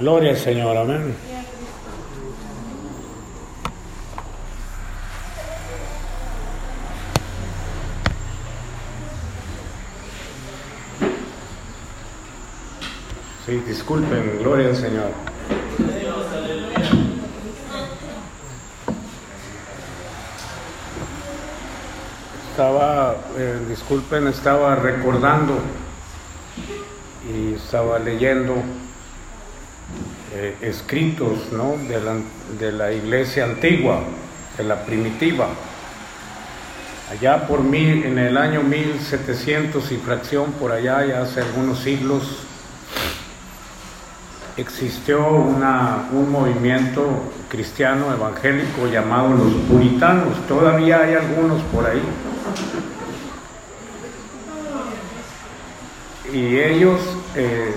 Gloria al Señor, amén. Sí, disculpen, gloria al Señor. Estaba, eh, disculpen, estaba recordando y estaba leyendo eh, escritos ¿no? de, la, iglesia antigua, de la primitiva. Allá por mil, en el año 1700 y fracción, por allá, ya hace algunos siglos, existió una, un movimiento cristiano evangélico llamado los puritanos. Todavía hay algunos por ahí. Y ellos eh,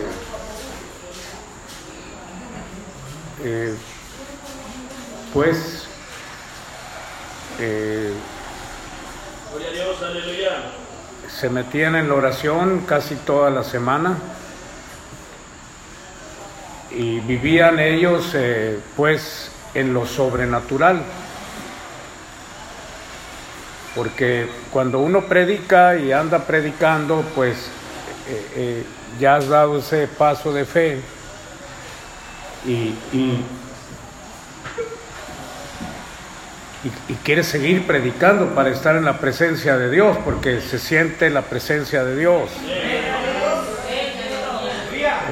eh, pues eh, se metían en la oración casi toda la semana y vivían ellos eh, pues en lo sobrenatural. Porque cuando uno predica y anda predicando, pues ya has dado ese paso de fe y, y, quieres seguir predicando para estar en la presencia de Dios, porque se siente la presencia de Dios.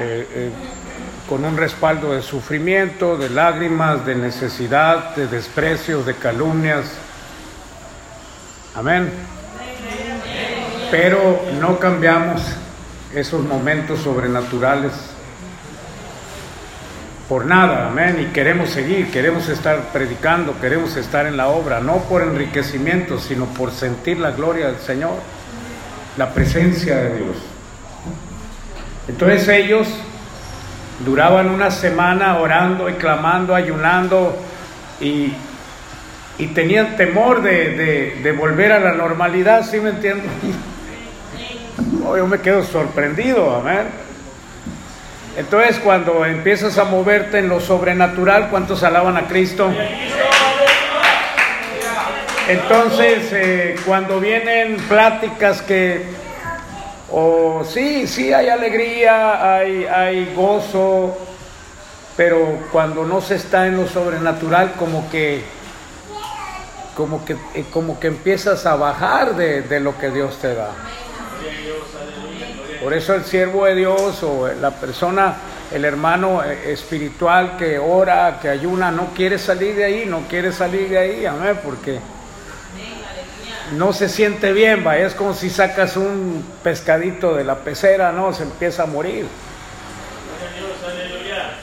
Eh, eh, con un respaldo de sufrimiento, de lágrimas, de necesidad, de desprecios, de calumnias. Amén. Pero no cambiamos esos momentos sobrenaturales por nada, amén. Y queremos seguir, queremos estar predicando, queremos estar en la obra, no por enriquecimiento, sino por sentir la gloria del Señor, la presencia de Dios. Entonces ellos duraban una semana orando y clamando, ayunando y, y tenían temor de, de, volver a la normalidad, ¿sí me entiendo? Oh, yo me quedo sorprendido, amén. Entonces cuando empiezas a moverte en lo sobrenatural, ¿cuántos alaban a Cristo? Entonces eh, cuando vienen pláticas que o sí, sí hay alegría, hay, hay gozo, pero cuando no se está en lo sobrenatural, como que, como que, como que empiezas a bajar de lo que Dios te da. Por eso el siervo de Dios o la persona, el hermano espiritual que ora, que ayuna, no quiere salir de ahí, no quiere salir de ahí, amén, porque no se siente bien, va, es como si sacas un pescadito de la pecera, no, se empieza a morir.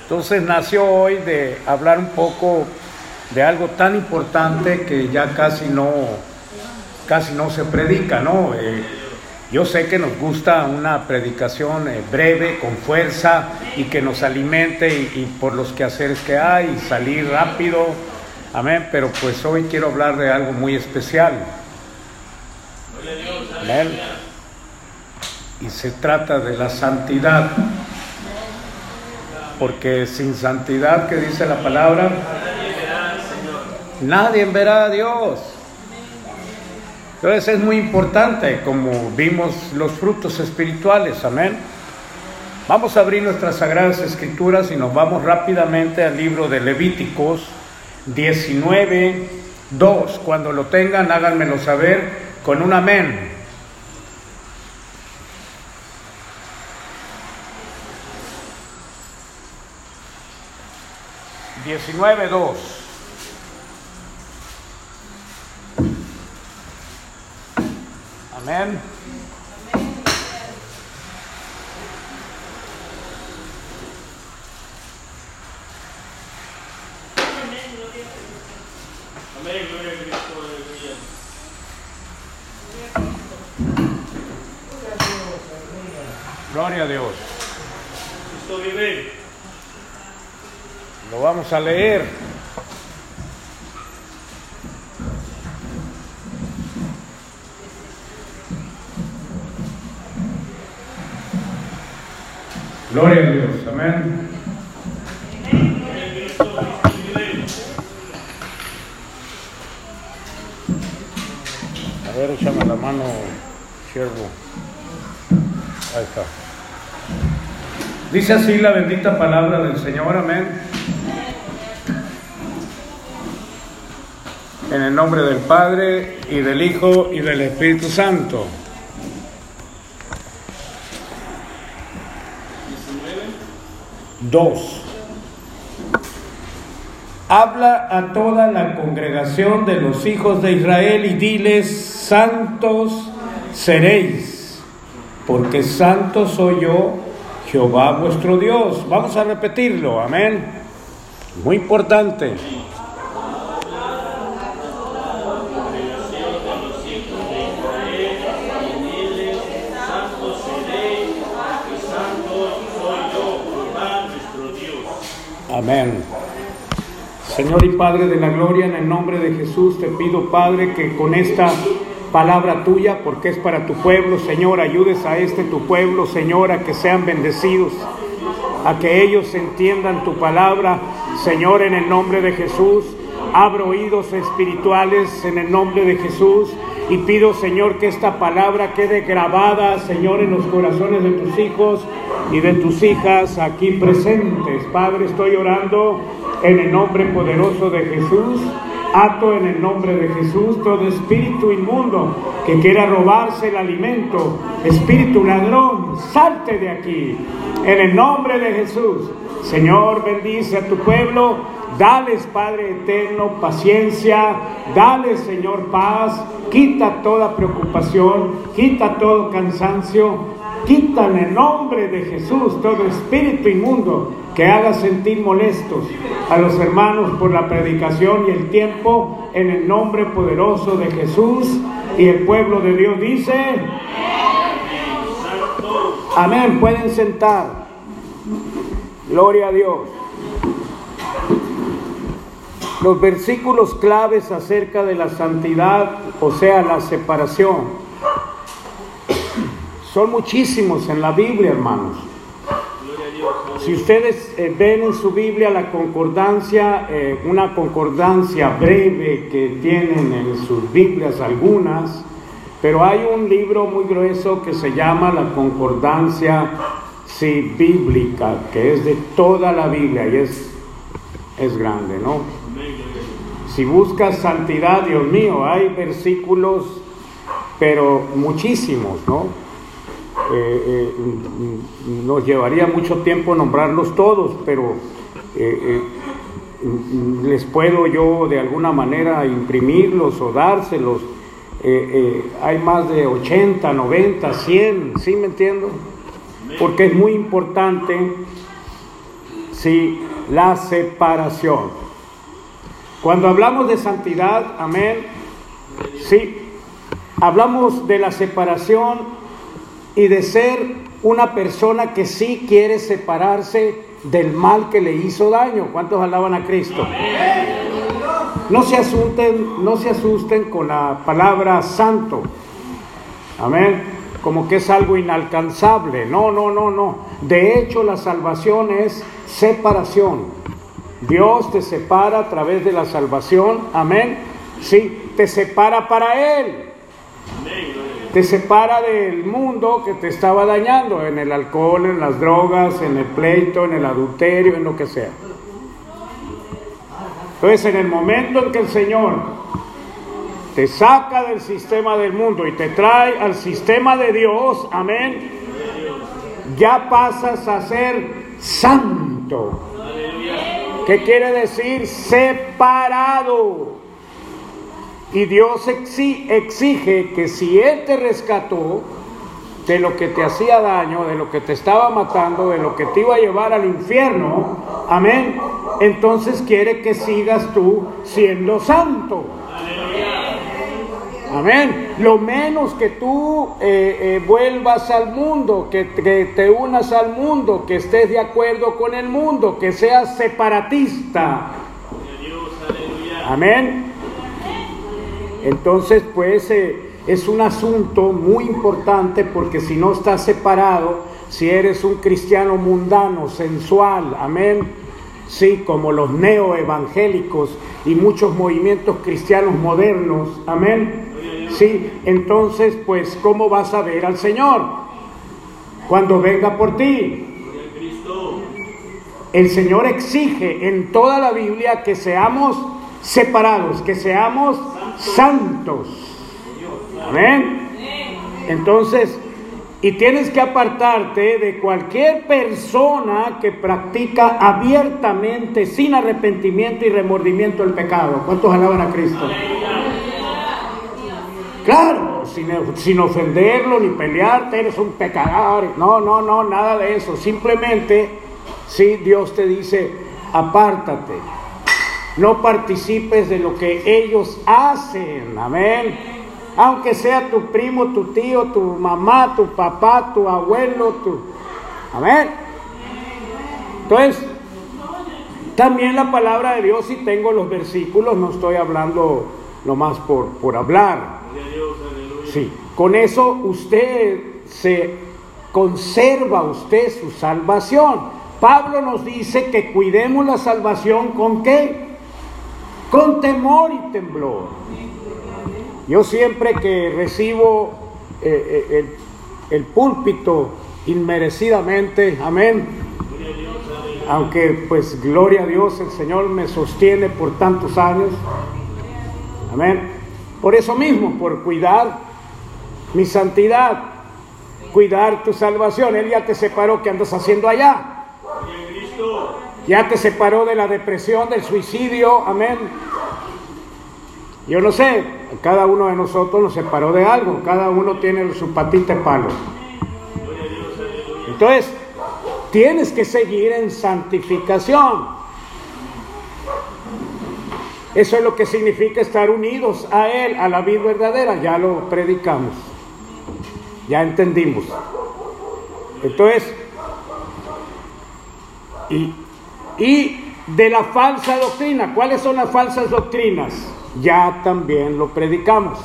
Entonces nació hoy de hablar un poco de algo tan importante que ya casi no, casi no se predica, ¿no? Eh, yo sé que nos gusta una predicación eh, breve, con fuerza y que nos alimente y, por los quehaceres que hay, salir rápido, amén, pero pues hoy quiero hablar de algo muy especial. Amén. Y se trata de la santidad. Porque sin santidad, que dice la palabra, nadie verá a Dios. Entonces es muy importante, como vimos los frutos espirituales, amén. Vamos a abrir nuestras sagradas escrituras y nos vamos rápidamente al libro de Levíticos 19, 2. Cuando lo tengan, háganmelo saber con un amén. Diecinueve dos. Amén. Amén, gloria a Dios. Lo vamos a leer. Gloria a Dios, amén. A ver, échame la mano, siervo. Ahí está. Dice así la bendita palabra del Señor, amén. En el nombre del Padre y del Hijo y del Espíritu Santo. 2. Habla a toda la congregación de los hijos de Israel y diles, santos seréis, porque santo soy yo, Jehová vuestro Dios. Vamos a repetirlo, amén. Muy importante. Amén. Señor y Padre de la Gloria, en el nombre de Jesús te pido, Padre, que con esta palabra tuya, porque es para tu pueblo, Señor, ayudes a este tu pueblo, Señor, a que sean bendecidos, a que ellos entiendan tu palabra, Señor, en el nombre de Jesús. Abro oídos espirituales en el nombre de Jesús y pido, Señor, que esta palabra quede grabada, Señor, en los corazones de tus hijos y de tus hijas aquí presentes. Padre, estoy orando en el nombre poderoso de Jesús. Ato en el nombre de Jesús todo espíritu inmundo que quiera robarse el alimento, espíritu ladrón, salte de aquí. En el nombre de Jesús, Señor, bendice a tu pueblo. Dales, Padre eterno, paciencia. Dales, Señor, paz. Quita toda preocupación. Quita todo cansancio. Quita en el nombre de Jesús todo espíritu inmundo que haga sentir molestos a los hermanos por la predicación y el tiempo en el nombre poderoso de Jesús. Y el pueblo de Dios dice, amén, pueden sentar. Gloria a Dios. Los versículos claves acerca de la santidad, o sea, la separación, son muchísimos en la Biblia, hermanos. Si ustedes eh, ven en su Biblia la concordancia, eh, una concordancia breve que tienen en sus Biblias algunas, pero hay un libro muy grueso que se llama la concordancia bíblica, que es de toda la Biblia y es, es grande, ¿no? Si buscas santidad, Dios mío, hay versículos, pero muchísimos, ¿no? Eh, eh, nos llevaría mucho tiempo nombrarlos todos, pero eh, les puedo yo de alguna manera imprimirlos o dárselos. hay más de 80, 90, 100, ¿sí me entiendo? Porque es muy importante, sí, la separación. Cuando hablamos de santidad, amén, sí, hablamos de la separación y de ser una persona que sí quiere separarse del mal que le hizo daño. ¿Cuántos alaban a Cristo? No se asusten, no se asusten con la palabra santo. Amén. Como que es algo inalcanzable. No, no, no, no. De hecho, la salvación es separación. Dios te separa a través de la salvación. Amén. Sí, te separa para Él. Te separa del mundo que te estaba dañando, en el alcohol, en las drogas, en el pleito, en el adulterio, en lo que sea. Entonces, en el momento en que el Señor te saca del sistema del mundo y te trae al sistema de Dios, amén, ya pasas a ser santo. ¿Qué quiere decir separado? Y Dios exige que si Él te rescató de lo que te hacía daño, de lo que te estaba matando, de lo que te iba a llevar al infierno, amén, entonces quiere que sigas tú siendo santo. Amén. Lo menos que tú eh, eh, vuelvas al mundo, que, te unas al mundo, que estés de acuerdo con el mundo, que seas separatista. Amén. Entonces, pues eh, es un asunto muy importante porque si no estás separado, si eres un cristiano mundano, sensual, amén, sí, como los neoevangélicos y muchos movimientos cristianos modernos, amén, Sí, entonces, pues, ¿cómo vas a ver al Señor? Cuando venga por ti. El Señor exige en toda la Biblia que seamos separados, que seamos santos. Amén. Entonces, y tienes que apartarte de cualquier persona que practica abiertamente, sin arrepentimiento y remordimiento el pecado. ¿Cuántos alaban a Cristo? Claro, sin, ofenderlo ni pelearte, eres un pecador. No, no, no, nada de eso. Simplemente, si Dios te dice, apártate. No participes de lo que ellos hacen. Amén. Aunque sea tu primo, tu tío, tu mamá, tu papá, tu abuelo, tu... Amén. Entonces, también la palabra de Dios, si tengo los versículos, no estoy hablando nomás por, por hablar. Sí, con eso usted se conserva usted su salvación. Pablo nos dice que cuidemos la salvación con qué? Con temor y temblor. Yo siempre que recibo eh, eh, el, el púlpito inmerecidamente, amén. Aunque pues gloria a Dios, el Señor me sostiene por tantos años. Amén. Por eso mismo, por cuidar mi santidad, cuidar tu salvación. Él ya te separó, ¿qué andas haciendo allá? Ya te separó de la depresión, del suicidio, amén. Yo no sé, cada uno de nosotros nos separó de algo, cada uno tiene su patita de palo. Entonces, tienes que seguir en santificación. Eso es lo que significa estar unidos a Él, a la vida verdadera. Ya lo predicamos. Ya entendimos. Entonces, y, y de la falsa doctrina, ¿cuáles son las falsas doctrinas? Ya también lo predicamos.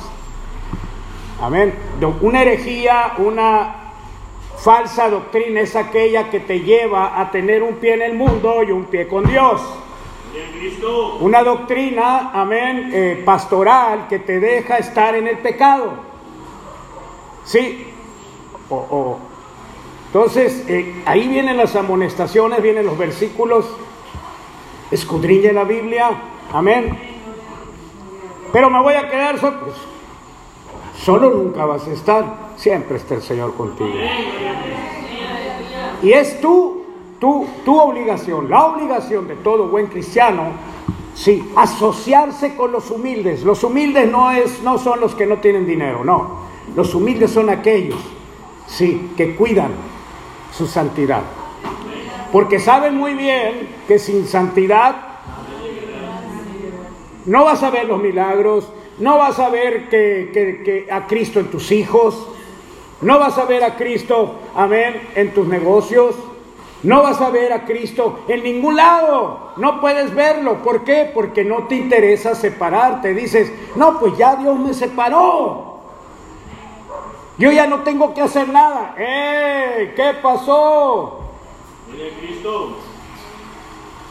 Amén. Una herejía, una falsa doctrina es aquella que te lleva a tener un pie en el mundo y un pie con Dios. Una doctrina, amén, eh, pastoral que te deja estar en el pecado. Sí. O, o. Entonces, eh, ahí vienen las amonestaciones, vienen los versículos. Escudriñe la Biblia. Amén. Pero me voy a quedar solo. Pues, solo nunca vas a estar. Siempre está el Señor contigo. Y es tú tu, tu obligación, la obligación de todo buen cristiano, sí, asociarse con los humildes. Los humildes no, es, no son los que no tienen dinero, no. Los humildes son aquellos, sí, que cuidan su santidad. Porque saben muy bien que sin santidad no vas a ver los milagros, no vas a ver que, que, que a Cristo en tus hijos, no vas a ver a Cristo, amén, en tus negocios. No vas a ver a Cristo en ningún lado. No puedes verlo. ¿Por qué? Porque no te interesa separarte. Dices, no, pues ya Dios me separó. Yo ya no tengo que hacer nada. ¡Eh! ¿Qué pasó? Cristo.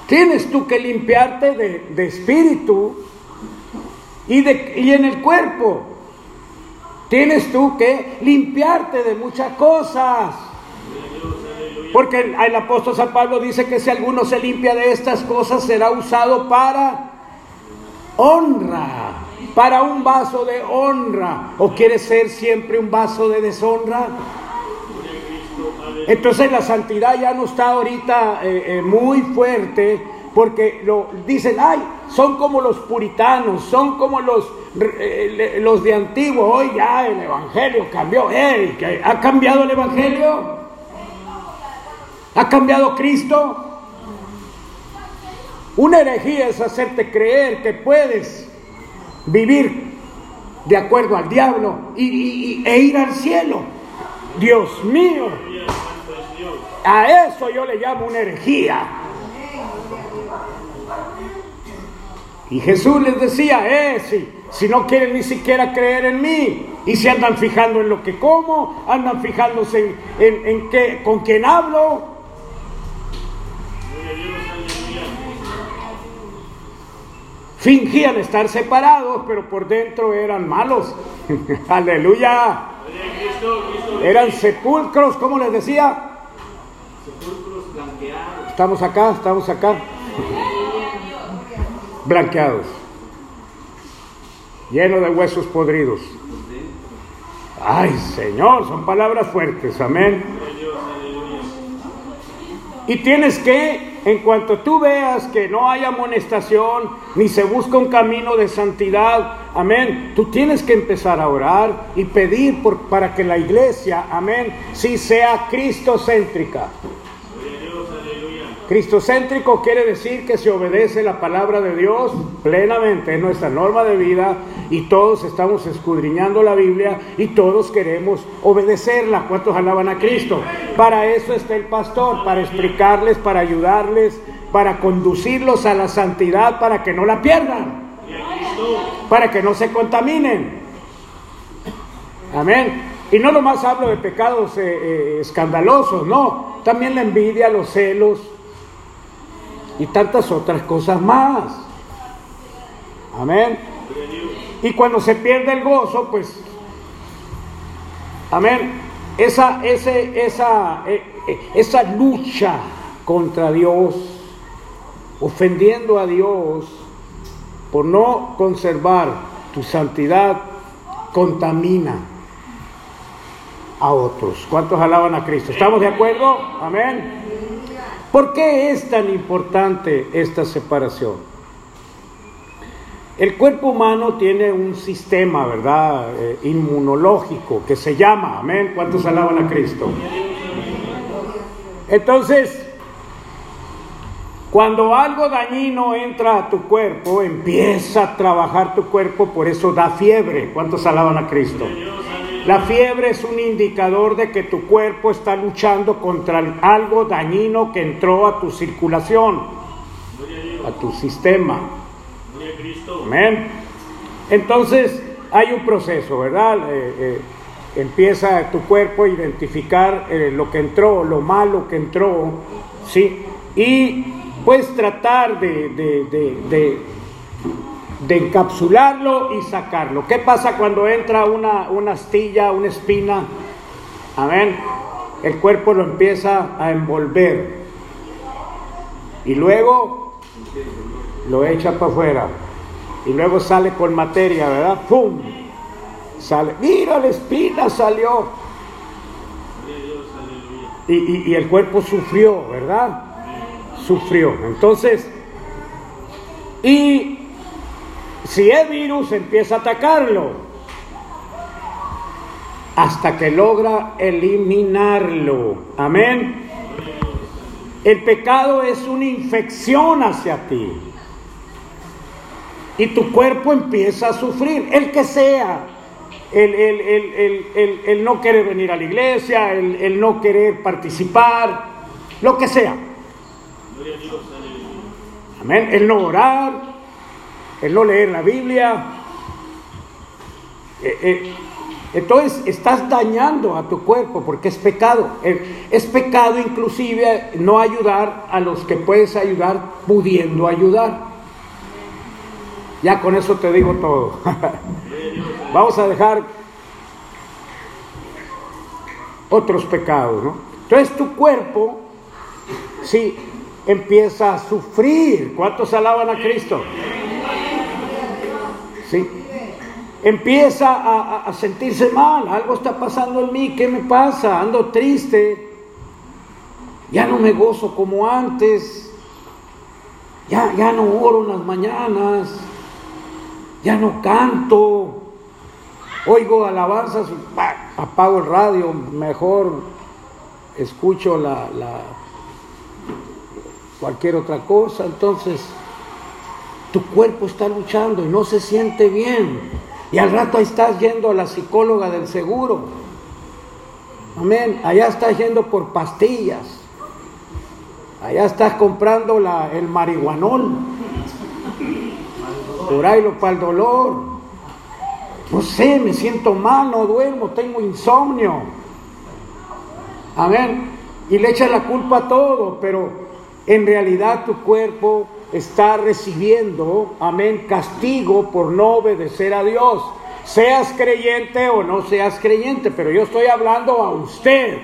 Tienes tú que limpiarte de, de espíritu y, de, y en el cuerpo. Tienes tú que limpiarte de muchas cosas. Porque el, apóstol San Pablo dice que si alguno se limpia de estas cosas será usado para honra, para un vaso de honra. ¿O quiere ser siempre un vaso de deshonra? Entonces la santidad ya no está ahorita eh, eh, muy fuerte porque lo dicen, ay, son como los puritanos, son como los, eh, los de antiguo, hoy ya el evangelio cambió, ¿ha cambiado el evangelio? ¿Ha cambiado Cristo? Una herejía es hacerte creer que puedes vivir de acuerdo al diablo y, e ir al cielo. Dios mío, a eso yo le llamo una herejía. Y Jesús les decía, eh, si, si no quieren ni siquiera creer en mí, y se andan fijando en lo que como, andan fijándose en, en, qué, con quién hablo, fingían estar separados, pero por dentro eran malos. Aleluya. Eran sepulcros, ¿cómo les decía? Sepulcros blanqueados. Estamos acá, estamos acá. Blanqueados. Llenos de huesos podridos. Ay, Señor, son palabras fuertes, amén. Y tienes que, en cuanto tú veas que no hay amonestación, ni se busca un camino de santidad, amén, tú tienes que empezar a orar y pedir por, para que la iglesia, amén, sí sea cristocéntrica. Cristocéntrico quiere decir que se obedece la palabra de Dios plenamente, es nuestra norma de vida y todos estamos escudriñando la Biblia y todos queremos obedecerla. ¿Cuántos alaban a Cristo? Para eso está el pastor, para explicarles, para ayudarles, para conducirlos a la santidad, para que no la pierdan, para que no se contaminen. Amén. Y no nomás hablo de pecados eh, eh, escandalosos, no, también la envidia, los celos y tantas otras cosas más. Amén. Y cuando se pierde el gozo, pues, amén, esa, ese, esa, eh, eh, esa lucha contra Dios, ofendiendo a Dios por no conservar tu santidad, contamina a otros. ¿Cuántos alaban a Cristo? ¿Estamos de acuerdo? Amén. ¿Por qué es tan importante esta separación? El cuerpo humano tiene un sistema, ¿verdad? Eh, inmunológico que se llama, amén. ¿Cuántos alaban a Cristo? Entonces, cuando algo dañino entra a tu cuerpo, empieza a trabajar tu cuerpo, por eso da fiebre. ¿Cuántos alaban a Cristo? La fiebre es un indicador de que tu cuerpo está luchando contra algo dañino que entró a tu circulación, a tu sistema. Amén. Entonces hay un proceso, ¿verdad? Eh, eh, empieza tu cuerpo a identificar eh, lo que entró, lo malo que entró, ¿sí? Y puedes tratar de, encapsularlo y sacarlo. ¿Qué pasa cuando entra una, una astilla, una espina? Amén. El cuerpo lo empieza a envolver y luego lo echa para afuera y luego sale con materia, ¿verdad? ¡Pum! Sale, mira la espina salió. Y, y, el cuerpo sufrió, ¿verdad? Sufrió. Entonces, y si es virus, empieza a atacarlo hasta que logra eliminarlo. Amén. El pecado es una infección hacia ti y tu cuerpo empieza a sufrir, el que sea, el, no querer venir a la iglesia, el, no querer participar, lo que sea. Amén. El no orar, el no leer la Biblia. Eh, eh, entonces estás dañando a tu cuerpo porque es pecado. Es pecado inclusive no ayudar a los que puedes ayudar pudiendo ayudar. Ya con eso te digo todo. Vamos a dejar otros pecados, ¿no? Entonces tu cuerpo, sí, empieza a sufrir. ¿Cuántos alaban a Cristo? Empieza a, a, sentirse mal, algo está pasando en mí, ¿qué me pasa? Ando triste, ya no me gozo como antes, ya, ya no oro en las mañanas, ya no canto, oigo alabanzas, apago el radio, mejor escucho la, cualquier otra cosa. Entonces, tu cuerpo está luchando y no se siente bien. Y al rato ahí estás yendo a la psicóloga del seguro. Amén. Allá estás yendo por pastillas. Allá estás comprando el marihuanol lo para el dolor. No sé, me siento mal, no duermo, tengo insomnio. Amén. Y le echa la culpa a todo, pero en realidad tu cuerpo está recibiendo, amén, castigo por no obedecer a Dios. Seas creyente o no seas creyente, pero yo estoy hablando a usted,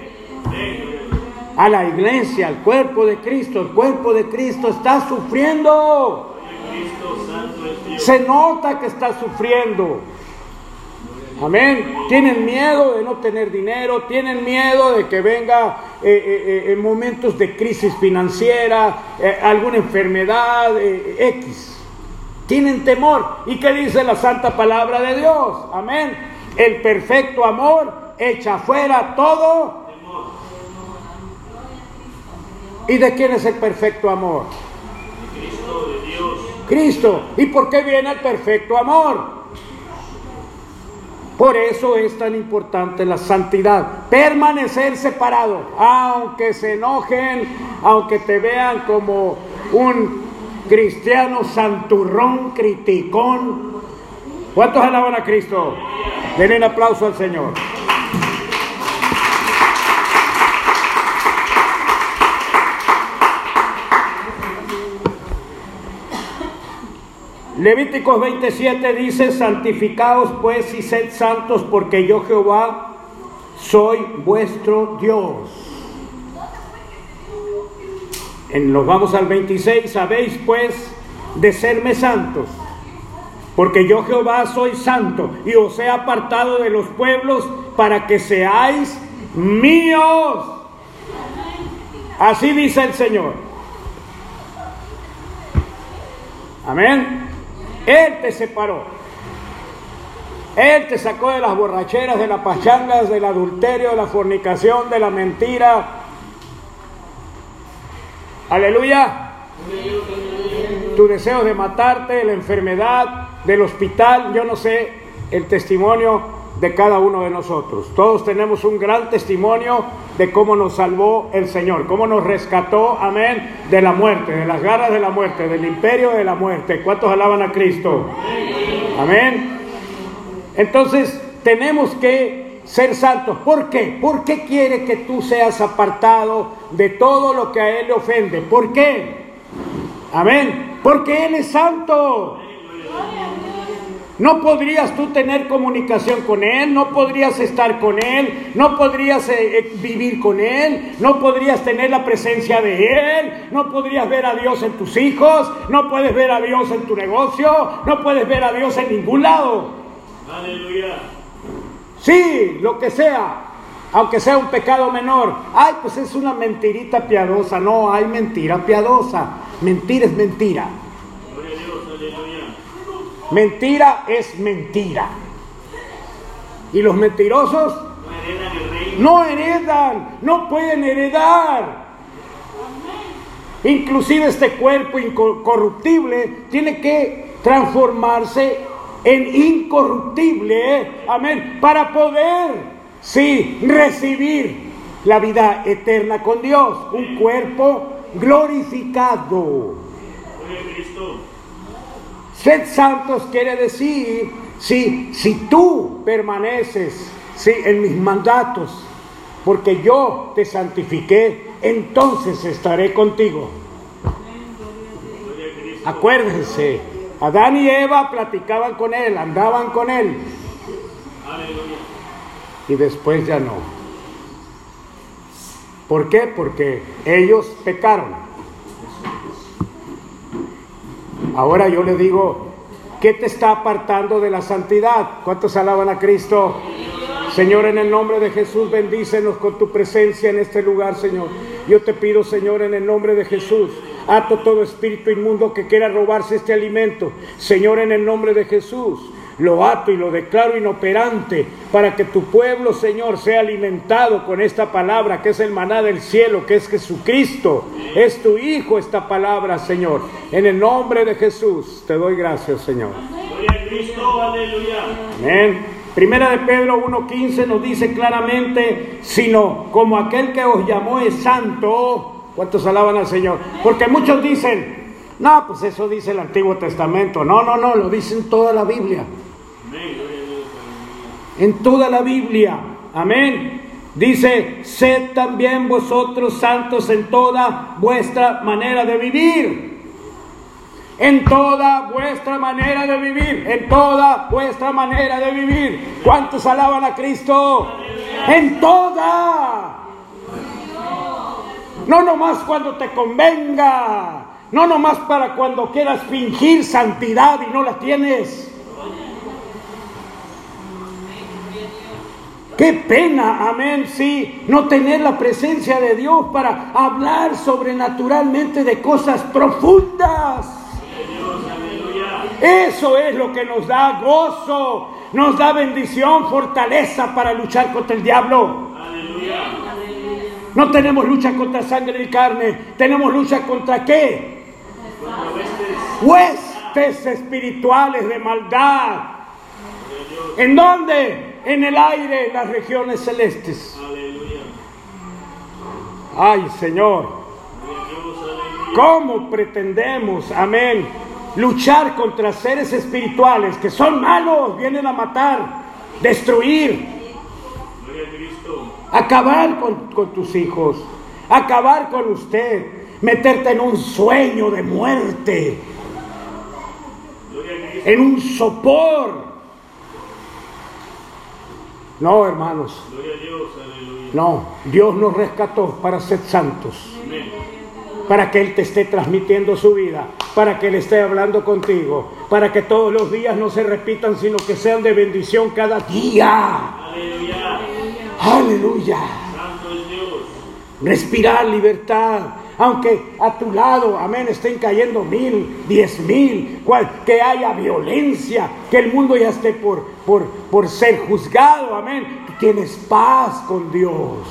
a la iglesia, al cuerpo de Cristo. El cuerpo de Cristo está sufriendo. Se nota que está sufriendo. Amén. Tienen miedo de no tener dinero, tienen miedo de que venga eh, eh, eh, en momentos de crisis financiera, alguna enfermedad X. Tienen temor. ¿Y qué dice la santa palabra de Dios? Amén. El perfecto amor echa fuera todo. ¿Y de quién es el perfecto amor? Cristo, de Dios. Cristo. ¿Y por qué viene el perfecto amor? Por eso es tan importante la santidad. Permanecer separado, aunque se enojen, aunque te vean como un cristiano santurrón, criticón. ¿Cuántos alaban a Cristo? Denle un aplauso al Señor. Levíticos 27 dice, santificaos pues y sed santos porque yo Jehová soy vuestro Dios. En, nos vamos al 26, sabéis pues de serme santos, porque yo Jehová soy santo y os he apartado de los pueblos para que seáis míos. Así dice el Señor. Amén. Él te separó. Él te sacó de las borracheras, de las pachangas, del adulterio, de la fornicación, de la mentira. Aleluya. Tu deseo de matarte, de la enfermedad, del hospital, yo no sé el testimonio de cada uno de nosotros. Todos tenemos un gran testimonio de cómo nos salvó el Señor, cómo nos rescató, amén, de la muerte, de las garras de la muerte, del imperio de la muerte. ¿Cuántos alaban a Cristo? Amén. Entonces tenemos que ser santos. ¿Por qué? ¿Por qué quiere que tú seas apartado de todo lo que a Él le ofende? ¿Por qué? Amén. Porque Él es santo. No podrías tú tener comunicación con Él, no podrías estar con Él, no podrías eh, eh, vivir con Él, no podrías tener la presencia de Él, no podrías ver a Dios en tus hijos, no puedes ver a Dios en tu negocio, no puedes ver a Dios en ningún lado. Aleluya. Sí, lo que sea, aunque sea un pecado menor. Ay, pues es una mentirita piadosa. No, hay mentira piadosa. Mentira es mentira. Mentira es mentira. Y los mentirosos no heredan, no pueden heredar. Inclusive este cuerpo incorruptible tiene que transformarse en incorruptible, amén, para poder, sí, recibir la vida eterna con Dios, un cuerpo glorificado. Sed santos quiere decir, si, si tú permaneces sí, en mis mandatos, porque yo te santifiqué, entonces estaré contigo. Acuérdense, Adán y Eva platicaban con él, andaban con él. Y después ya no. ¿Por qué? Porque ellos pecaron. Ahora yo le digo, ¿qué te está apartando de la santidad? ¿Cuántos alaban a Cristo? Señor, en el nombre de Jesús, bendícenos con tu presencia en este lugar, Señor. Yo te pido, Señor, en el nombre de Jesús, ato todo espíritu inmundo que quiera robarse este alimento. Señor, en el nombre de Jesús, lo ato y lo declaro inoperante para que tu pueblo, Señor, sea alimentado con esta palabra que es el maná del cielo, que es Jesucristo. Es tu Hijo esta palabra, Señor. En el nombre de Jesús te doy gracias, Señor. Amén. Primera de Pedro 1.15 nos dice claramente, sino como aquel que os llamó es santo. ¿Cuántos alaban al Señor? Porque muchos dicen, no, pues eso dice el Antiguo Testamento. No, no, no, lo dice en toda la Biblia en toda la Biblia. Amén. Dice, sed también vosotros santos en toda vuestra manera de vivir. en toda vuestra manera de vivir, en toda vuestra manera de vivir. ¿Cuántos alaban a Cristo? En toda. No nomás cuando te convenga, no nomás para cuando quieras fingir santidad y no la tienes. Qué pena, amén, sí, no tener la presencia de Dios para hablar sobrenaturalmente de cosas profundas. Eso es lo que nos da gozo, nos da bendición, fortaleza para luchar contra el diablo. No tenemos lucha contra sangre y carne, tenemos lucha contra qué? Huestes espirituales de maldad. ¿En dónde? En el aire, en las regiones celestes. Ay, Señor. ¿Cómo pretendemos, amén, luchar contra seres espirituales que son malos, vienen a matar, destruir, acabar con, tus hijos, acabar con usted, meterte en un sueño de muerte, en un sopor. No, hermanos. No, Dios nos rescató para ser santos para que Él te esté transmitiendo su vida, para que Él esté hablando contigo, para que todos los días no se repitan, sino que sean de bendición cada día. Aleluya. Aleluya. Respirar libertad. Aunque a tu lado, amén, estén cayendo mil, diez mil, que haya violencia, que el mundo ya esté por, por, por ser juzgado, amén. Tienes paz con Dios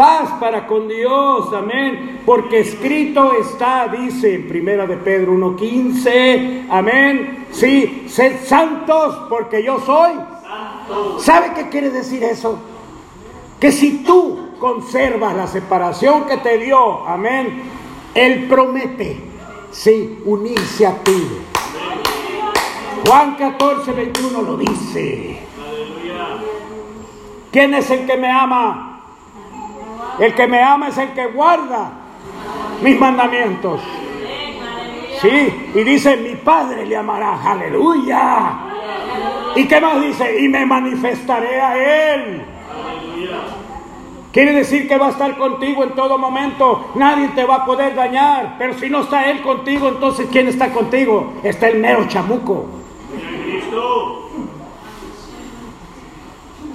paz para con Dios, amén, porque escrito está, dice en Primera de Pedro 1.15, amén, sí, sed santos porque yo soy. ¿Sabe qué quiere decir eso? Que si tú conservas la separación que te dio, amén, Él promete, sí, unirse a ti. Juan 14, 21 lo dice. ¿Quién es el que me ama? El que me ama es el que guarda mis mandamientos. Sí, y dice, mi Padre le amará. Aleluya. ¿Y qué más dice? Y me manifestaré a Él. Quiere decir que va a estar contigo en todo momento. Nadie te va a poder dañar. Pero si no está Él contigo, entonces ¿quién está contigo? Está el mero chamuco.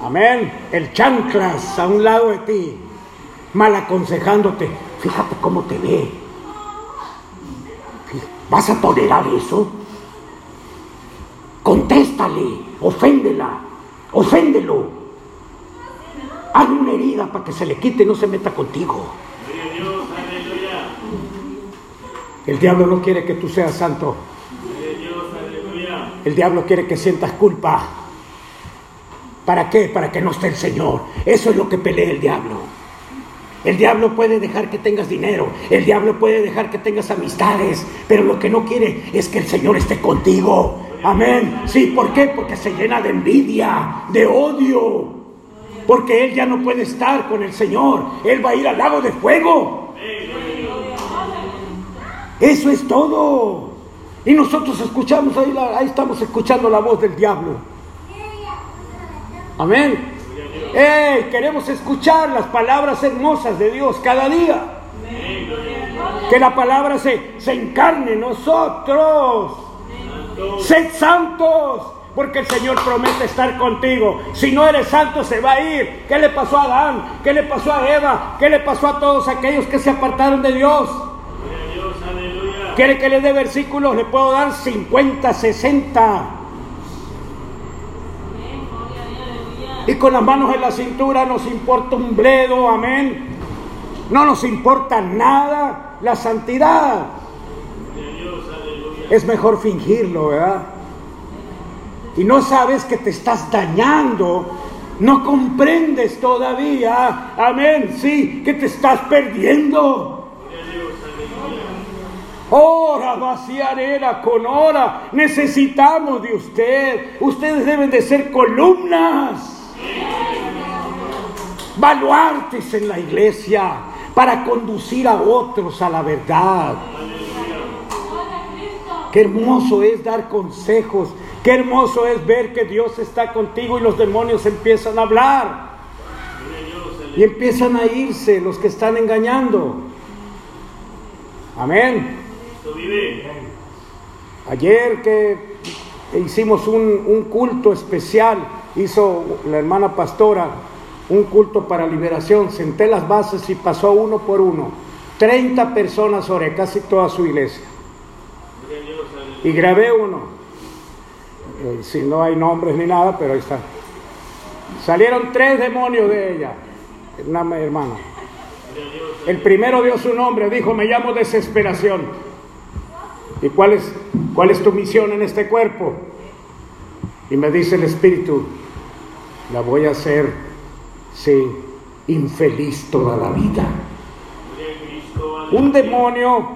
Amén. El chanclas a un lado de ti mal aconsejándote. Fíjate cómo te ve. ¿Vas a tolerar eso? Contéstale, oféndela, oféndelo. Haz una herida para que se le quite y no se meta contigo. El diablo no quiere que tú seas santo. El diablo quiere que sientas culpa. ¿Para qué? Para que no esté el Señor. Eso es lo que pelea el diablo. El diablo puede dejar que tengas dinero, el diablo puede dejar que tengas amistades, pero lo que no quiere es que el Señor esté contigo. Amén. Sí, ¿por qué? Porque se llena de envidia, de odio. Porque él ya no puede estar con el Señor. Él va a ir al lago de fuego. Eso es todo. Y nosotros escuchamos, ahí, ahí estamos escuchando la voz del diablo. Amén. Queremos escuchar las palabras hermosas de Dios cada día. Que la palabra se, se encarne en nosotros. Sed santos, porque el Señor promete estar contigo. Si no eres santo, se va a ir. ¿Qué le pasó a Adán? ¿Qué le pasó a Eva? ¿Qué le pasó a todos aquellos que se apartaron de Dios? ¿Quiere que le dé versículos? Le puedo dar 50, 60. y con las manos en la cintura nos importa un bledo, amén. No nos importa nada la santidad. Es mejor fingirlo, ¿verdad? Y no sabes que te estás dañando, no comprendes todavía, amén, sí, que te estás perdiendo. Hora vaciarera con hora. Necesitamos de usted. Ustedes deben de ser columnas Baluartes en la iglesia para conducir a otros a la verdad. Qué hermoso es dar consejos. Qué hermoso es ver que Dios está contigo y los demonios empiezan a hablar. Y empiezan a irse los que están engañando. Amén. Ayer que hicimos un, culto especial, hizo la hermana pastora un culto para liberación, senté las bases y pasó uno por uno. 30 personas oré, casi toda su iglesia. Y grabé uno. Eh, si no hay nombres ni nada, pero ahí está. Salieron tres demonios de ella, una hermana. El primero dio su nombre, dijo, me llamo desesperación. ¿Y cuál es, cuál es tu misión en este cuerpo? Y me dice el Espíritu, la voy a hacer, sí, infeliz toda la vida. Un demonio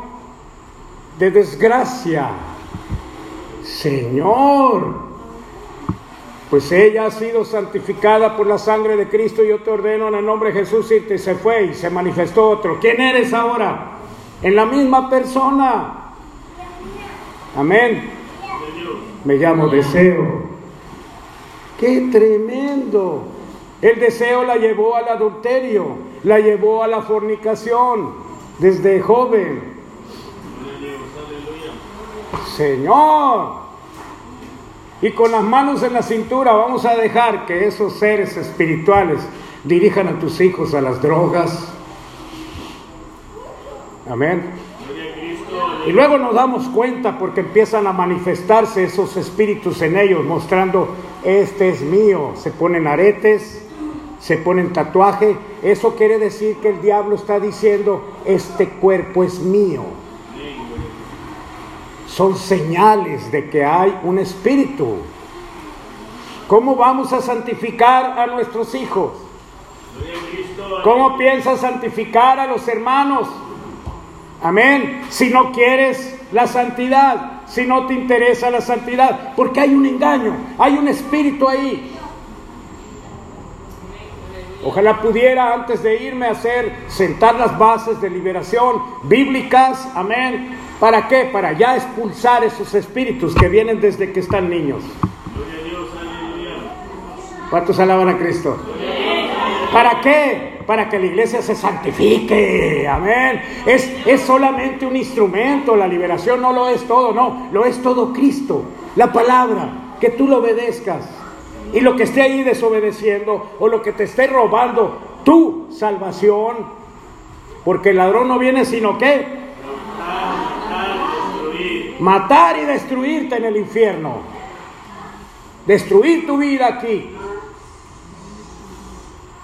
de desgracia. Señor, pues ella ha sido santificada por la sangre de Cristo. Yo te ordeno en el nombre de Jesús y se fue y se manifestó otro. ¿Quién eres ahora? En la misma persona. Amén. Me llamo deseo. Qué tremendo. El deseo la llevó al adulterio, la llevó a la fornicación desde joven. Señor. Y con las manos en la cintura vamos a dejar que esos seres espirituales dirijan a tus hijos a las drogas. Amén. Y luego nos damos cuenta porque empiezan a manifestarse esos espíritus en ellos, mostrando, este es mío. Se ponen aretes, se ponen tatuaje. Eso quiere decir que el diablo está diciendo, este cuerpo es mío son señales de que hay un espíritu. ¿Cómo vamos a santificar a nuestros hijos? ¿Cómo piensas santificar a los hermanos? Amén. Si no quieres la santidad, si no te interesa la santidad, porque hay un engaño, hay un espíritu ahí. Ojalá pudiera antes de irme hacer sentar las bases de liberación bíblicas, amén, ¿Para qué? Para ya expulsar esos espíritus que vienen desde que están niños. ¿Cuántos alaban a Cristo? ¿Para qué? Para que la iglesia se santifique. Amén. Es, es solamente un instrumento. La liberación no lo es todo, no. Lo es todo Cristo. La palabra. Que tú lo obedezcas. Y lo que esté ahí desobedeciendo o lo que te esté robando tu salvación. Porque el ladrón no viene sino que matar y destruirte en el infierno. Destruir tu vida aquí.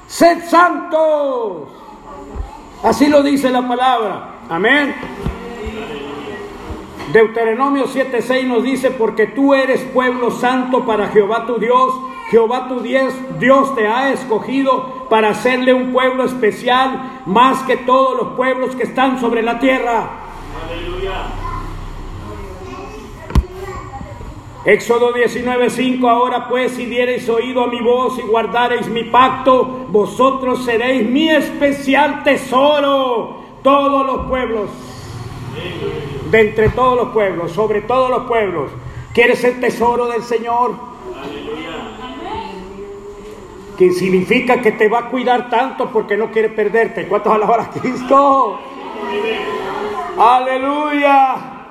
Sed santos. Así lo dice la palabra. Amén. Deuteronomio 7:6 nos dice, porque tú eres pueblo santo para Jehová tu Dios. Jehová tu Dios, Dios te ha escogido para hacerle un pueblo especial más que todos los pueblos que están sobre la tierra. Éxodo 19:5 Ahora pues si diereis oído a mi voz y guardareis mi pacto, vosotros seréis mi especial tesoro, todos los pueblos, de entre todos los pueblos, sobre todos los pueblos. ¿Quieres el tesoro del Señor? Que significa que te va a cuidar tanto porque no quiere perderte. ¿Cuántos alaban a Cristo? Aleluya.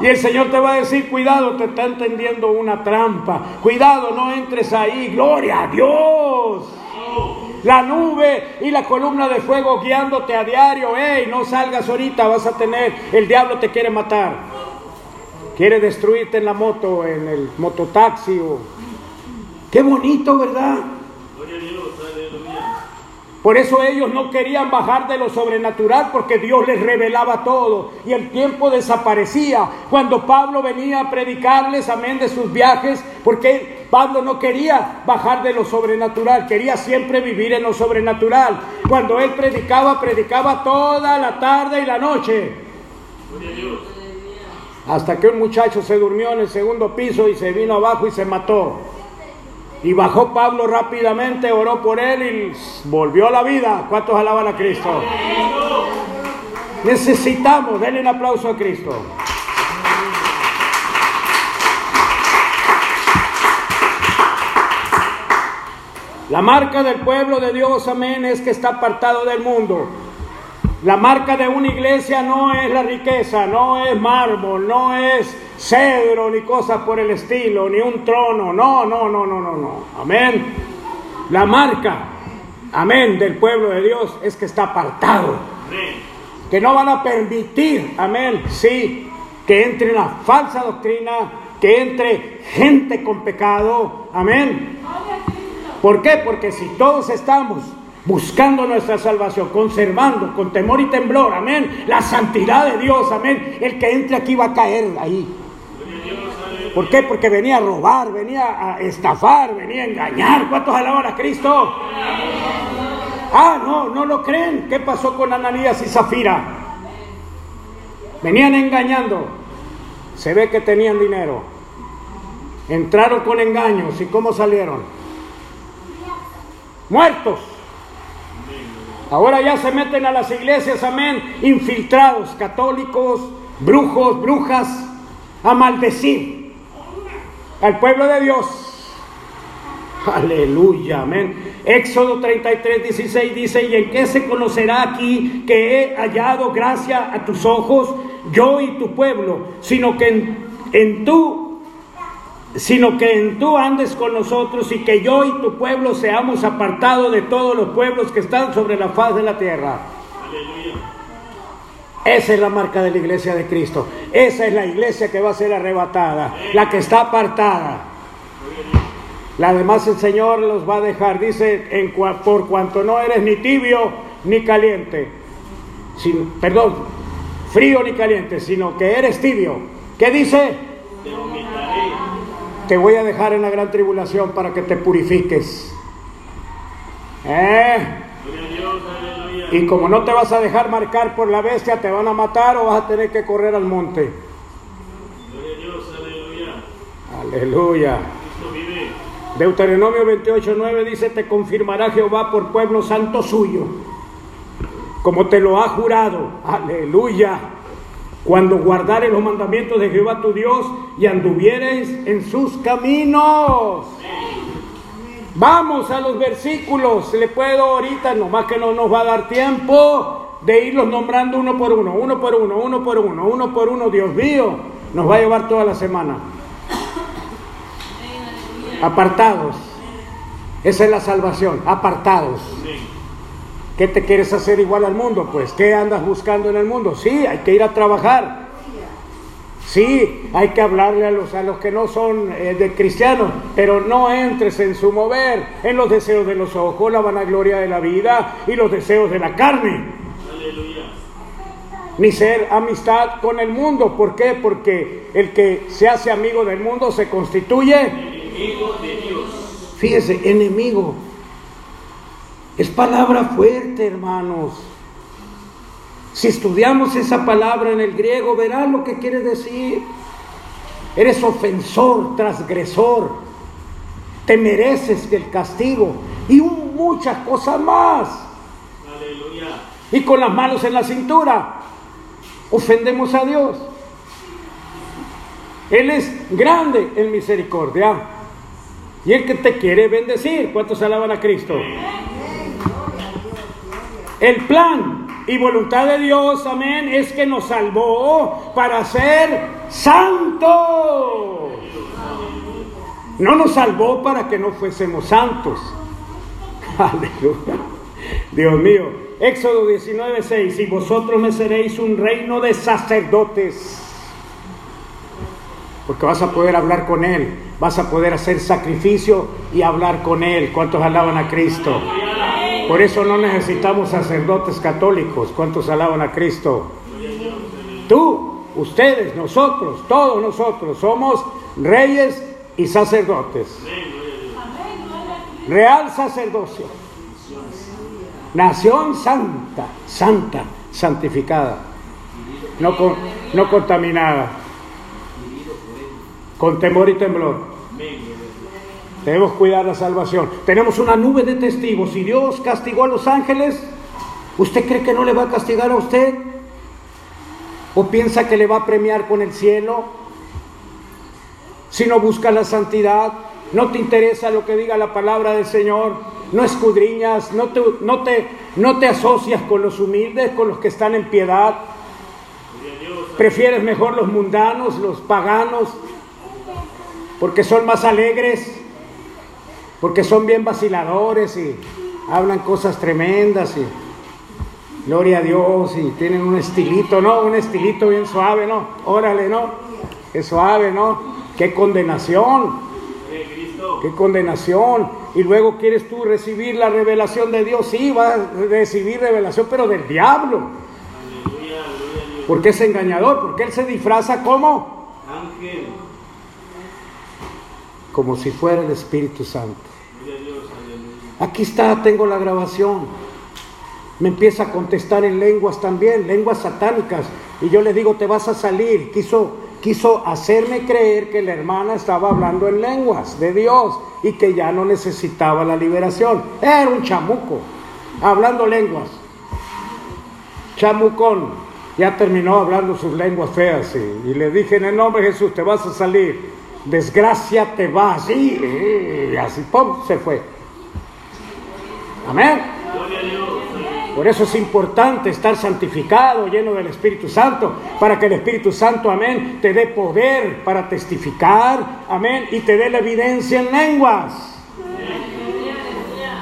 Y el Señor te va a decir, cuidado, te está entendiendo una trampa. Cuidado, no entres ahí. Gloria a Dios. La nube y la columna de fuego guiándote a diario. Ey, no salgas ahorita, vas a tener. El diablo te quiere matar. Quiere destruirte en la moto, en el mototaxi. Qué bonito, ¿verdad? Por eso ellos no querían bajar de lo sobrenatural porque Dios les revelaba todo y el tiempo desaparecía. Cuando Pablo venía a predicarles, amén, de sus viajes, porque Pablo no quería bajar de lo sobrenatural, quería siempre vivir en lo sobrenatural. Cuando él predicaba, predicaba toda la tarde y la noche. Hasta que un muchacho se durmió en el segundo piso y se vino abajo y se mató. Y bajó Pablo rápidamente, oró por él y volvió a la vida. ¿Cuántos alaban a Cristo? Necesitamos, denle un aplauso a Cristo. La marca del pueblo de Dios, amén, es que está apartado del mundo. La marca de una iglesia no es la riqueza, no es mármol, no es cedro ni cosas por el estilo, ni un trono. No, no, no, no, no, no. Amén. La marca, amén, del pueblo de Dios es que está apartado. Que no van a permitir, amén, sí, que entre la falsa doctrina, que entre gente con pecado. Amén. ¿Por qué? Porque si todos estamos buscando nuestra salvación, conservando con temor y temblor, amén, la santidad de Dios, amén, el que entre aquí va a caer ahí. ¿Por qué? Porque venía a robar, venía a estafar, venía a engañar. ¿Cuántos alaban a Cristo? Ah, no, no lo creen. ¿Qué pasó con Ananías y Zafira? Venían engañando. Se ve que tenían dinero. Entraron con engaños. ¿Y cómo salieron? Muertos. Ahora ya se meten a las iglesias, amén, infiltrados, católicos, brujos, brujas, a maldecir al pueblo de Dios. Aleluya, amén. Éxodo 33, 16 dice, ¿y en qué se conocerá aquí que he hallado gracia a tus ojos, yo y tu pueblo, sino que en, en tú sino que en tú andes con nosotros y que yo y tu pueblo seamos apartados de todos los pueblos que están sobre la faz de la tierra. Esa es la marca de la iglesia de Cristo. Esa es la iglesia que va a ser arrebatada, la que está apartada. La demás el Señor los va a dejar, dice, en, por cuanto no eres ni tibio ni caliente, sin, perdón, frío ni caliente, sino que eres tibio. ¿Qué dice? te voy a dejar en la gran tribulación para que te purifiques. ¿Eh? Y como no te vas a dejar marcar por la bestia, te van a matar o vas a tener que correr al monte. Aleluya. Deuteronomio 28, 9 dice, te confirmará Jehová por pueblo santo suyo, como te lo ha jurado. Aleluya cuando guardares los mandamientos de Jehová tu Dios y anduviereis en sus caminos. Vamos a los versículos, le puedo ahorita, nomás que no nos va a dar tiempo de irlos nombrando uno por uno, uno por uno, uno por uno, uno por uno, Dios mío, nos va a llevar toda la semana. Apartados, esa es la salvación, apartados. ¿Qué te quieres hacer igual al mundo? Pues, ¿qué andas buscando en el mundo? Sí, hay que ir a trabajar. Sí, hay que hablarle a los, a los que no son eh, de cristianos, pero no entres en su mover, en los deseos de los ojos, la vanagloria de la vida y los deseos de la carne. Ni ser amistad con el mundo. ¿Por qué? Porque el que se hace amigo del mundo se constituye enemigo de Dios. Fíjese, enemigo. Es palabra fuerte, hermanos. Si estudiamos esa palabra en el griego, verán lo que quiere decir. Eres ofensor, transgresor. Te mereces el castigo y muchas cosas más. Aleluya. Y con las manos en la cintura, ofendemos a Dios. Él es grande en misericordia. Y el que te quiere bendecir. ¿Cuántos alaban a Cristo? El plan y voluntad de Dios, amén, es que nos salvó para ser santos. No nos salvó para que no fuésemos santos. Aleluya. Dios mío. Éxodo 19, 6. Y vosotros me seréis un reino de sacerdotes. Porque vas a poder hablar con Él. Vas a poder hacer sacrificio y hablar con Él. ¿Cuántos alaban a Cristo? Por eso no necesitamos sacerdotes católicos. ¿Cuántos alaban a Cristo? Tú, ustedes, nosotros, todos nosotros somos reyes y sacerdotes. Real sacerdocio. Nación santa, santa, santificada. No, no contaminada. Con temor y temblor. Debemos cuidar la salvación. Tenemos una nube de testigos. Si Dios castigó a los ángeles, ¿usted cree que no le va a castigar a usted? ¿O piensa que le va a premiar con el cielo? Si no busca la santidad, no te interesa lo que diga la palabra del Señor, no escudriñas, no te, no te, no te asocias con los humildes, con los que están en piedad. Prefieres mejor los mundanos, los paganos, porque son más alegres, porque son bien vaciladores y hablan cosas tremendas y gloria a Dios y tienen un estilito, ¿no? Un estilito bien suave, ¿no? Órale, ¿no? Es suave, ¿no? Qué condenación. Qué condenación. Y luego quieres tú recibir la revelación de Dios. Sí, vas a recibir revelación, pero del diablo. Porque es engañador, porque él se disfraza como ángel. Como si fuera el Espíritu Santo. Aquí está, tengo la grabación. Me empieza a contestar en lenguas también, lenguas satánicas. Y yo le digo, te vas a salir. Quiso, quiso hacerme creer que la hermana estaba hablando en lenguas de Dios y que ya no necesitaba la liberación. Era un chamuco, hablando lenguas. Chamucón ya terminó hablando sus lenguas feas y, le dije en el nombre de Jesús, te vas a salir, desgracia te vas, y, así, ¡pum!, se fue. Amén. Por eso es importante estar santificado, lleno del Espíritu Santo, para que el Espíritu Santo, amén, te dé poder para testificar, amén, y te dé la evidencia en lenguas.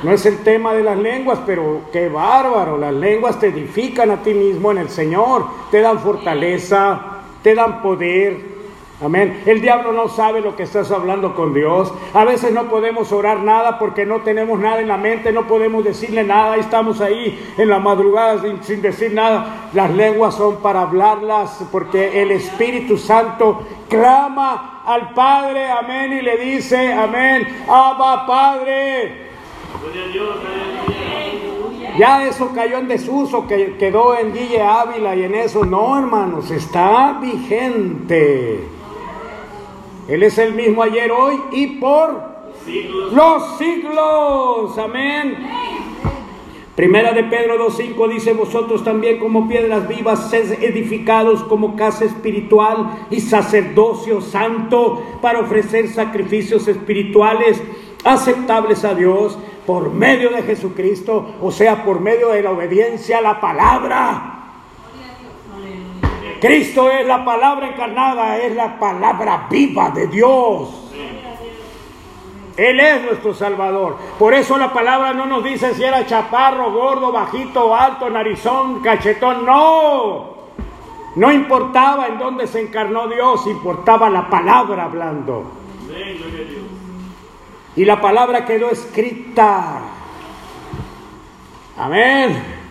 No es el tema de las lenguas, pero qué bárbaro. Las lenguas te edifican a ti mismo en el Señor, te dan fortaleza, te dan poder. Amén. El diablo no sabe lo que estás hablando con Dios. A veces no podemos orar nada porque no tenemos nada en la mente, no podemos decirle nada. Estamos ahí en la madrugada sin, decir nada. Las lenguas son para hablarlas porque el Espíritu Santo clama al Padre, amén, y le dice, amén, Abba Padre. Ya eso cayó en desuso, que quedó en Guille Ávila y en eso. No, hermanos, está vigente. Él es el mismo ayer, hoy y por los siglos. Amén. Primera de Pedro 2.5 dice, vosotros también como piedras vivas, sed edificados como casa espiritual y sacerdocio santo para ofrecer sacrificios espirituales aceptables a Dios por medio de Jesucristo, o sea, por medio de la obediencia a la palabra. Cristo es la palabra encarnada, es la palabra viva de Dios. Él es nuestro Salvador. Por eso la palabra no nos dice si era chaparro, gordo, bajito, alto, narizón, cachetón. No. No importaba en dónde se encarnó Dios, importaba la palabra hablando. Y la palabra quedó escrita. Amén.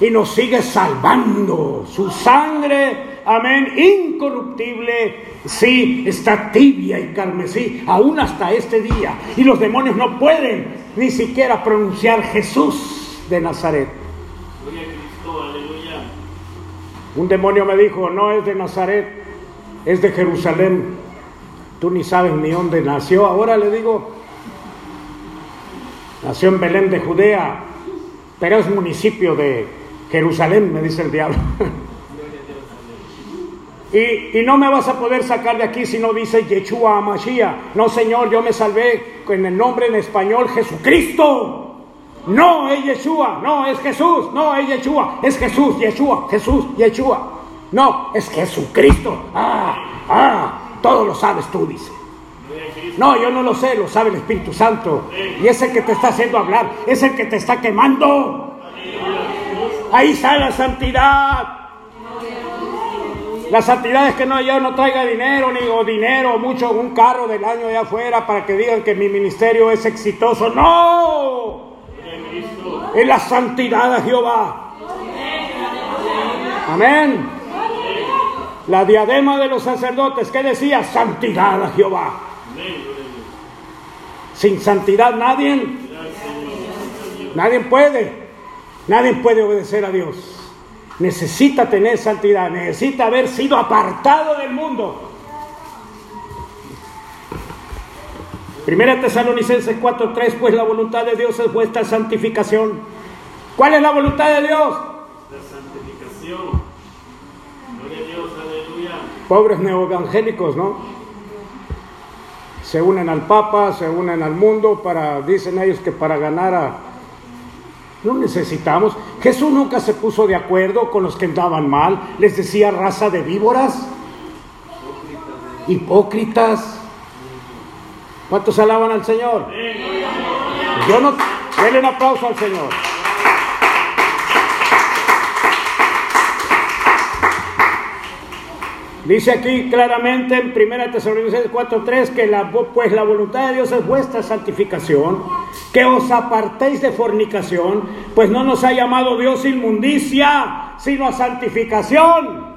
Y nos sigue salvando. Su sangre, amén, incorruptible, sí, está tibia y carmesí, aún hasta este día. Y los demonios no pueden ni siquiera pronunciar Jesús de Nazaret. Un demonio me dijo, no es de Nazaret, es de Jerusalén. Tú ni sabes ni dónde nació. Ahora le digo, Nació en Belén de Judea, pero es municipio de Jerusalén, me dice el diablo. y, no me vas a poder sacar de aquí si no dice Yeshua Mashiach. No, Señor, yo me salvé con el nombre en español Jesucristo. No es Yeshua, no es Jesús, no es Yeshua, es Jesús, Yeshua, Jesús, Yeshua. No, es Jesucristo. Ah, ah, todo lo sabes tú, dice. No, yo no lo sé, lo sabe el Espíritu Santo. Y es el que te está haciendo hablar, es el que te está quemando. Ahí está la santidad. La santidad es que no, yo no traiga dinero, ni o dinero, mucho, un carro del año allá afuera para que digan que mi ministerio es exitoso. No. Es la santidad de Jehová. Amén. La diadema de los sacerdotes, ¿qué decía? Santidad a Jehová. Sin santidad nadie, nadie puede, nadie puede obedecer a Dios. Necesita tener santidad, necesita haber sido apartado del mundo. Primera Tesalonicenses 4:3, pues la voluntad de Dios es vuestra santificación. ¿Cuál es la voluntad de Dios? La santificación. Gloria a Dios, aleluya. Pobres neoevangélicos, ¿no? se unen al Papa, se unen al mundo para, dicen ellos que para ganar a... No necesitamos. Jesús nunca se puso de acuerdo con los que andaban mal. Les decía raza de víboras, hipócritas. ¿Cuántos alaban al Señor? Yo no... Denle un aplauso al Señor. Dice aquí claramente en 1 Tesalonicenses 4:3 que la, pues la voluntad de Dios es vuestra santificación, que os apartéis de fornicación, pues no nos ha llamado Dios inmundicia, sino a santificación.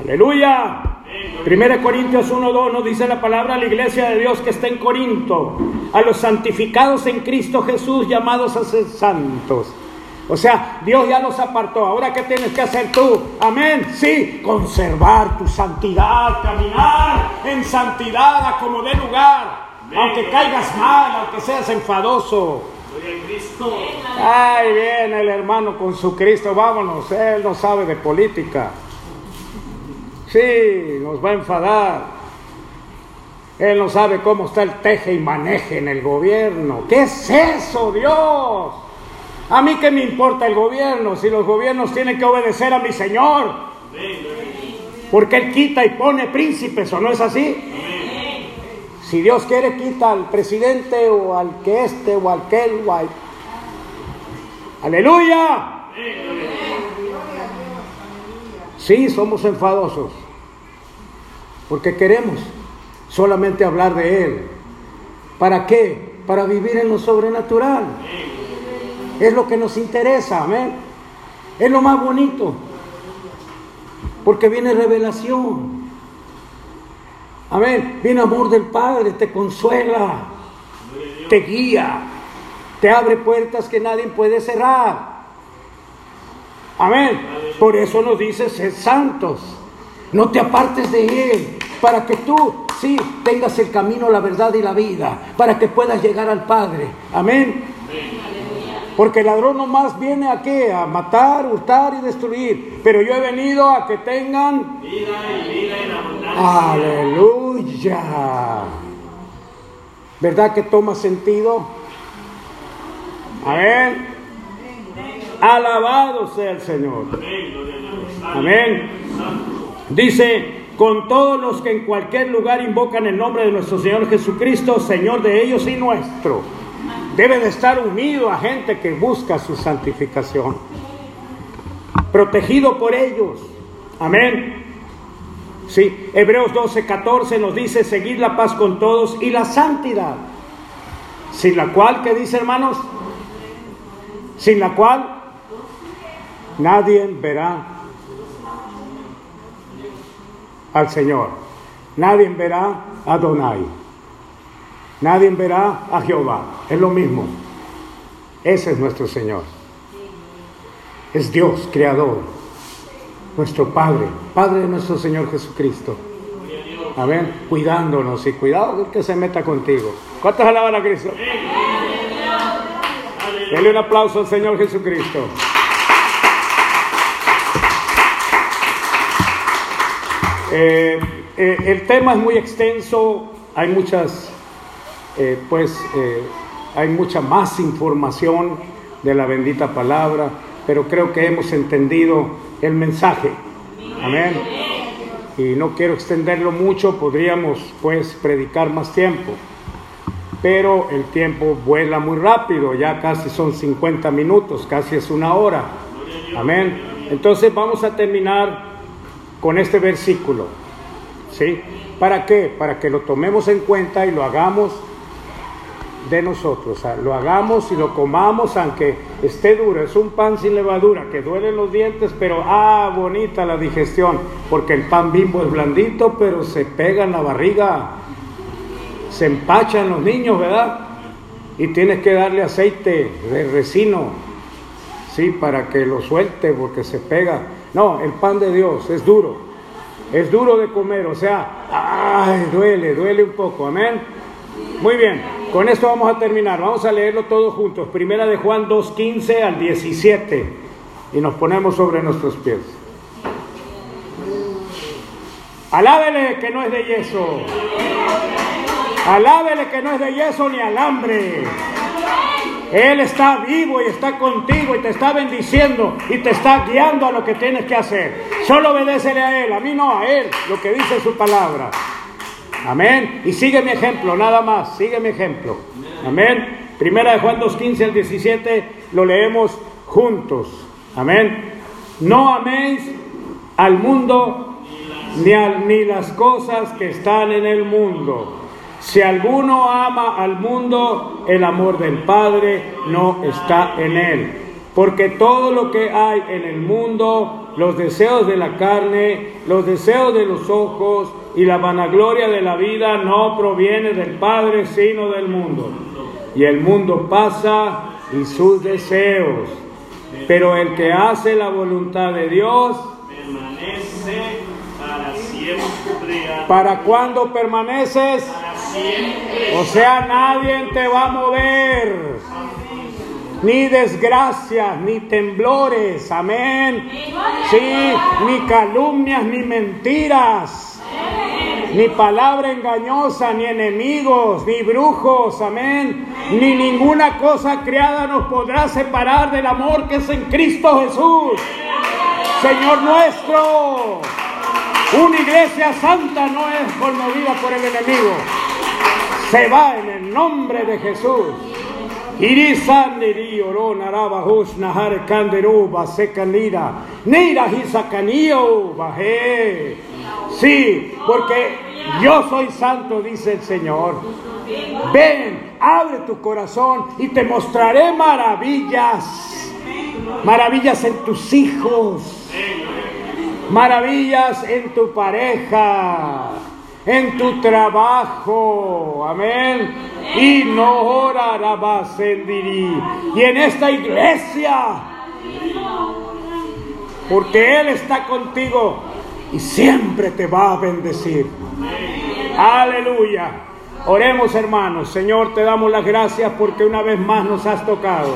Aleluya. 1 Corintios 1.2 nos dice la palabra a la iglesia de Dios que está en Corinto, a los santificados en Cristo Jesús, llamados a ser santos. O sea, Dios ya los apartó. Ahora, ¿qué tienes que hacer tú? Amén. Sí, conservar tu santidad, caminar en santidad a como dé lugar. Aunque caigas mal, aunque seas enfadoso. Ay, viene el hermano con su Cristo, vámonos. Él no sabe de política. Sí, nos va a enfadar. Él no sabe cómo está el teje y maneje en el gobierno. ¿Qué es eso, Dios? A mí qué me importa el gobierno si los gobiernos tienen que obedecer a mi Señor. Porque Él quita y pone príncipes, ¿o no es así? Si Dios quiere, quita al presidente o al que este o al que o al... Aleluya. Sí, somos enfadosos, porque queremos solamente hablar de Él. ¿Para qué? Para vivir en lo sobrenatural. Es lo que nos interesa, amén. Es lo más bonito, porque viene revelación. Amén. Viene amor del Padre, te consuela, te guía, te abre puertas que nadie puede cerrar. Amén. Por eso nos dice, ser santos. No te apartes de Él, para que tú, sí, tengas el camino, la verdad y la vida, para que puedas llegar al Padre. Amén. Porque el ladrón nomás viene aquí a matar, hurtar y destruir. Pero yo he venido a que tengan vida y vida en abundancia. Aleluya. ¿Verdad que toma sentido? Amén. Alabado sea el Señor. Amén. Dice, con todos los que en cualquier lugar invocan el nombre de nuestro Señor Jesucristo, Señor de ellos y nuestro. Debe de estar unido a gente que busca su santificación. Protegido por ellos. Amén. Sí, Hebreos 12, 14 nos dice, seguid la paz con todos y la santidad. Sin la cual, ¿qué dice hermanos? Sin la cual Nadie verá al Señor. Nadie verá a Donai. Nadie verá a Jehová. Es lo mismo. Ese es nuestro Señor. Es Dios, creador. Nuestro Padre. Padre de nuestro Señor Jesucristo. Amén. Cuidándonos y cuidado que se meta contigo. ¿Cuántos alaban a Cristo? Dele un aplauso al Señor Jesucristo. Eh, eh, el tema es muy extenso, hay muchas, eh, pues, hay mucha más información de la bendita palabra, pero creo que hemos entendido el mensaje. Amén. Y no quiero extenderlo mucho, podríamos, pues, predicar más tiempo. Pero el tiempo vuela muy rápido, ya casi son 50 minutos, casi es una hora. Amén. Entonces vamos a terminar con este versículo. ¿Sí? ¿Para qué? Para que lo tomemos en cuenta y lo hagamos de nosotros. lo hagamos y lo comamos aunque esté duro. Es un pan sin levadura que duele los dientes, pero ah, bonita la digestión. Porque el pan bimbo es blandito, pero se pega en la barriga. Se empachan los niños, ¿verdad? Y tienes que darle aceite de resino, sí, para que lo suelte porque se pega. No, el pan de Dios es duro. Es duro de comer, o sea, ay, duele, duele un poco, amén. Muy bien, con esto vamos a terminar. Vamos a leerlo todos juntos. Primera de Juan 2, 15 al 17. Y nos ponemos sobre nuestros pies. Alábele que no es de yeso. Alábele que no es de yeso ni alambre. Él está vivo y está contigo y te está bendiciendo y te está guiando a lo que tienes que hacer. Solo obedécele a Él, a mí no, a Él, lo que dice su palabra. Amén. Y sigue mi ejemplo, nada más, sigue mi ejemplo. Amén. Primera de Juan 2, 15 al 17 lo leemos juntos. Amén. No améis al mundo ni, ni las cosas que están en el mundo. Si alguno ama al mundo, el amor del Padre no está en él. Porque todo lo que hay en el mundo, los deseos de la carne, los deseos de los ojos y la vanagloria de la vida no proviene del Padre, sino del mundo. Y el mundo pasa y sus deseos. Pero el que hace la voluntad de Dios permanece para siempre. ¿Para cuándo permaneces? O sea, nadie te va a mover. Ni desgracias, ni temblores, amén. Sí, ni calumnias, ni mentiras, ni palabra engañosa, ni enemigos, ni brujos, amén. Ni ninguna cosa creada nos podrá separar del amor que es en Cristo Jesús, Señor nuestro. Una iglesia santa no es conmovida por el enemigo. Se va en el nombre de Jesús. Irisandiri oro naraba hus nahar kanderu basekanira. Nira hisakanio baje. Sí, porque yo soy santo, dice el Señor. Ven, abre tu corazón y te mostraré maravillas. Maravillas en tus hijos maravillas en tu pareja, en tu trabajo, amén. Y no orarás y en esta iglesia, porque Él está contigo y siempre te va a bendecir. Aleluya. Oremos hermanos, Señor, te damos las gracias porque una vez más nos has tocado.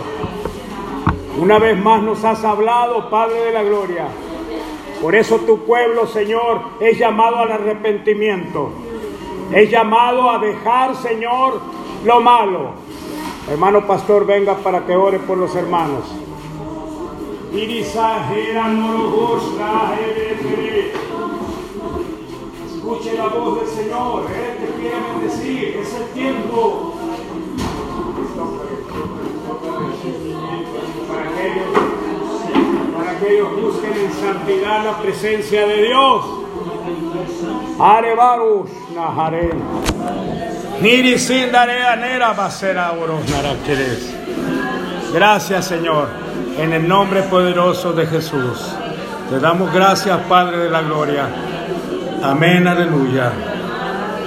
Una vez más nos has hablado, Padre de la Gloria. Por eso tu pueblo, Señor, es llamado al arrepentimiento. Es llamado a dejar, Señor, lo malo. Hermano pastor, venga para que ore por los hermanos. Escuche la voz del Señor, Él te quiere bendecir, es el tiempo. Para aquellos que ellos busquen en santidad la presencia de Dios. Arebarus Nahare. Gracias, Señor, en el nombre poderoso de Jesús. Te damos gracias, Padre de la Gloria. Amén, aleluya.